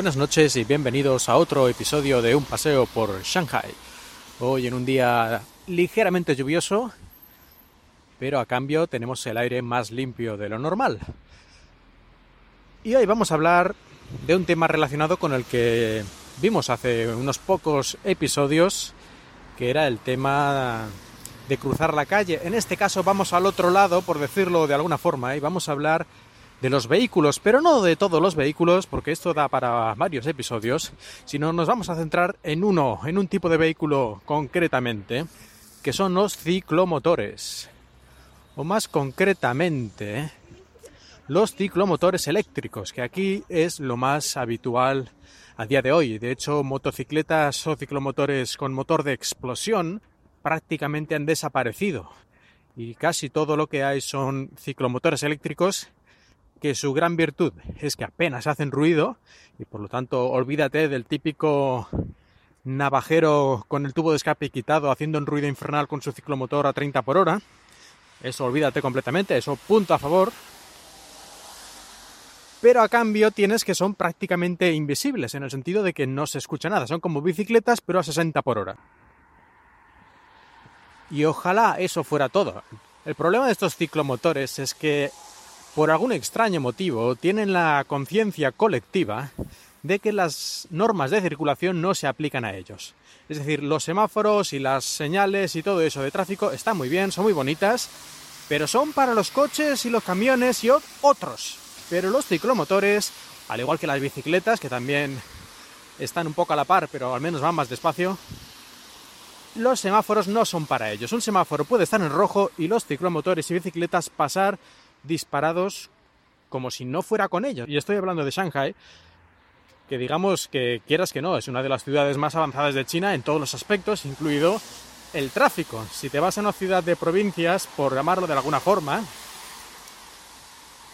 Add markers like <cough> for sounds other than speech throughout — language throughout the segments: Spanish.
Buenas noches y bienvenidos a otro episodio de Un paseo por Shanghai. Hoy en un día ligeramente lluvioso, pero a cambio tenemos el aire más limpio de lo normal. Y hoy vamos a hablar de un tema relacionado con el que vimos hace unos pocos episodios, que era el tema de cruzar la calle. En este caso vamos al otro lado, por decirlo de alguna forma, y vamos a hablar de los vehículos, pero no de todos los vehículos, porque esto da para varios episodios, sino nos vamos a centrar en uno, en un tipo de vehículo concretamente, que son los ciclomotores. O más concretamente, los ciclomotores eléctricos, que aquí es lo más habitual a día de hoy. De hecho, motocicletas o ciclomotores con motor de explosión prácticamente han desaparecido. Y casi todo lo que hay son ciclomotores eléctricos que su gran virtud es que apenas hacen ruido y por lo tanto olvídate del típico navajero con el tubo de escape quitado haciendo un ruido infernal con su ciclomotor a 30 por hora. Eso olvídate completamente, eso punto a favor. Pero a cambio tienes que son prácticamente invisibles, en el sentido de que no se escucha nada. Son como bicicletas, pero a 60 por hora. Y ojalá eso fuera todo. El problema de estos ciclomotores es que por algún extraño motivo, tienen la conciencia colectiva de que las normas de circulación no se aplican a ellos. Es decir, los semáforos y las señales y todo eso de tráfico están muy bien, son muy bonitas, pero son para los coches y los camiones y otros. Pero los ciclomotores, al igual que las bicicletas, que también están un poco a la par, pero al menos van más despacio, los semáforos no son para ellos. Un semáforo puede estar en rojo y los ciclomotores y bicicletas pasar disparados como si no fuera con ellos. Y estoy hablando de Shanghai, que digamos que quieras que no, es una de las ciudades más avanzadas de China en todos los aspectos, incluido el tráfico. Si te vas a una ciudad de provincias, por llamarlo de alguna forma,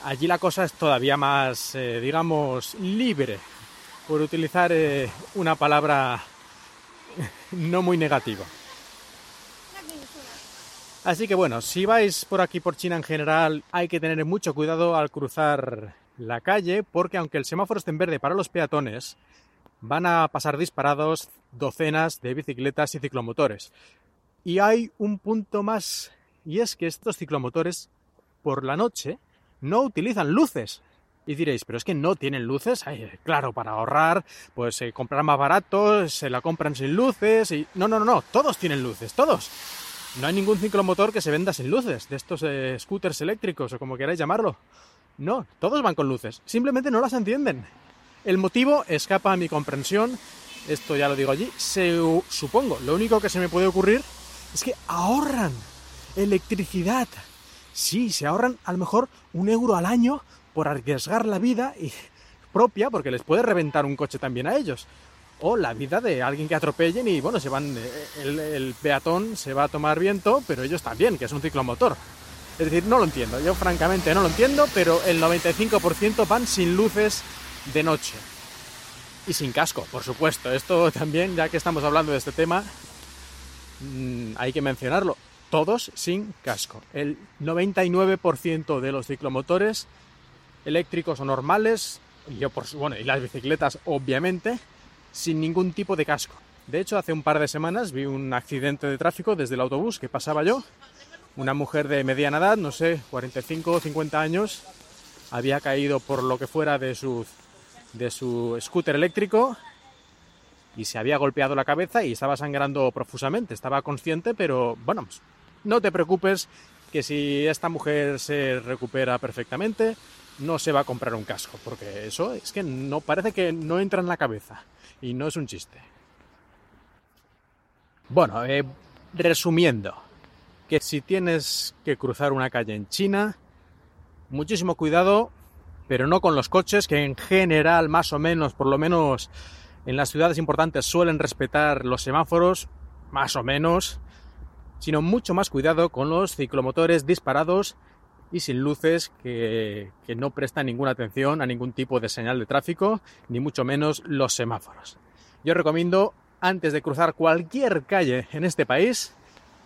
allí la cosa es todavía más, eh, digamos, libre, por utilizar eh, una palabra <laughs> no muy negativa. Así que bueno, si vais por aquí por China en general, hay que tener mucho cuidado al cruzar la calle, porque aunque el semáforo esté en verde para los peatones, van a pasar disparados docenas de bicicletas y ciclomotores. Y hay un punto más, y es que estos ciclomotores por la noche no utilizan luces. Y diréis, pero es que no tienen luces. claro, para ahorrar, pues se compran más barato, se la compran sin luces y... No, no, no, no, todos tienen luces, todos. No hay ningún ciclomotor que se venda sin luces, de estos eh, scooters eléctricos o como queráis llamarlo. No, todos van con luces, simplemente no las entienden. El motivo escapa a mi comprensión, esto ya lo digo allí, se, supongo, lo único que se me puede ocurrir es que ahorran electricidad. Sí, se ahorran a lo mejor un euro al año por arriesgar la vida propia, porque les puede reventar un coche también a ellos o la vida de alguien que atropellen y bueno, se van, eh, el, peatón se va a tomar viento, pero ellos también, que es un ciclomotor. Es decir, no lo entiendo, yo francamente no lo entiendo, pero el 95% van sin luces de noche. Y sin casco, por supuesto. Esto también, ya que estamos hablando de este tema, mm, hay que mencionarlo. Todos sin casco. El 99% de los ciclomotores eléctricos o normales, y, yo por, bueno, y las bicicletas obviamente, sin ningún tipo de casco. De hecho, hace un par de semanas vi un accidente de tráfico desde el autobús que pasaba yo. Una mujer de mediana edad, no sé, 45 o 50 años, había caído por lo que fuera de su, scooter eléctrico y se había golpeado la cabeza y estaba sangrando profusamente. Estaba consciente, pero bueno, pues, no te preocupes que si esta mujer se recupera perfectamente, no se va a comprar un casco, porque eso es que no parece que no entra en la cabeza. Y no es un chiste. Bueno, eh, resumiendo, que si tienes que cruzar una calle en China, muchísimo cuidado, pero no con los coches, que en general, más o menos, por lo menos en las ciudades importantes suelen respetar los semáforos, más o menos, sino mucho más cuidado con los ciclomotores disparados y sin luces que, no prestan ninguna atención a ningún tipo de señal de tráfico, ni mucho menos los semáforos. Yo recomiendo, antes de cruzar cualquier calle en este país,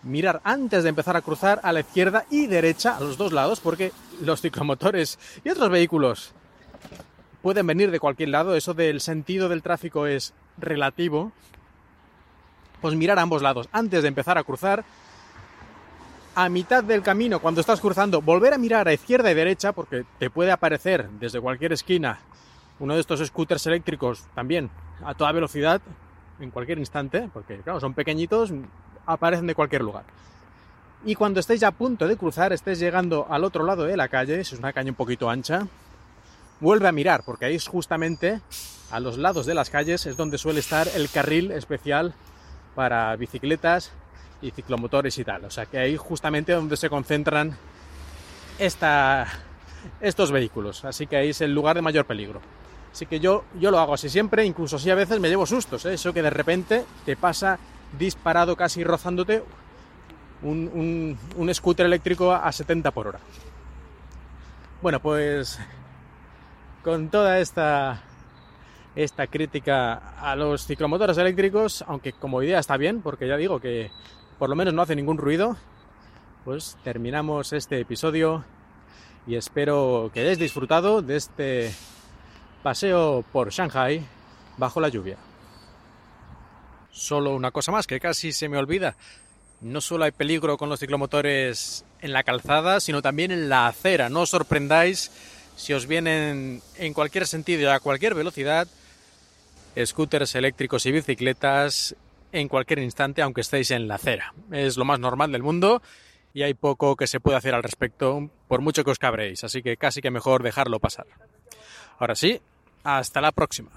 mirar antes de empezar a cruzar a la izquierda y derecha, a los dos lados, porque los ciclomotores y otros vehículos pueden venir de cualquier lado, eso del sentido del tráfico es relativo, pues mirar a ambos lados. Antes de empezar a cruzar, a mitad del camino, cuando estás cruzando, volver a mirar a izquierda y derecha, porque te puede aparecer desde cualquier esquina uno de estos scooters eléctricos también a toda velocidad, en cualquier instante, porque claro, son pequeñitos, aparecen de cualquier lugar. Y cuando estéis a punto de cruzar, estéis llegando al otro lado de la calle, si es una calle un poquito ancha, vuelve a mirar, porque ahí es justamente a los lados de las calles es donde suele estar el carril especial para bicicletas y ciclomotores y tal. O sea que ahí justamente donde se concentran esta, estos vehículos. Así que ahí es el lugar de mayor peligro. Así que yo, yo lo hago así siempre, incluso si a veces me llevo sustos, ¿eh? eso que de repente te pasa disparado casi rozándote un, un, scooter eléctrico a 70 por hora. Bueno, pues con toda esta, esta crítica a los ciclomotores eléctricos, aunque como idea está bien, porque ya digo que por lo menos no hace ningún ruido, pues terminamos este episodio y espero que hayáis disfrutado de este paseo por Shanghai bajo la lluvia. Solo una cosa más que casi se me olvida. No solo hay peligro con los ciclomotores en la calzada, sino también en la acera. No os sorprendáis si os vienen en cualquier sentido y a cualquier velocidad scooters eléctricos y bicicletas en cualquier instante, aunque estéis en la acera. Es lo más normal del mundo y hay poco que se puede hacer al respecto, por mucho que os cabréis, así que casi que mejor dejarlo pasar. Ahora sí, hasta la próxima.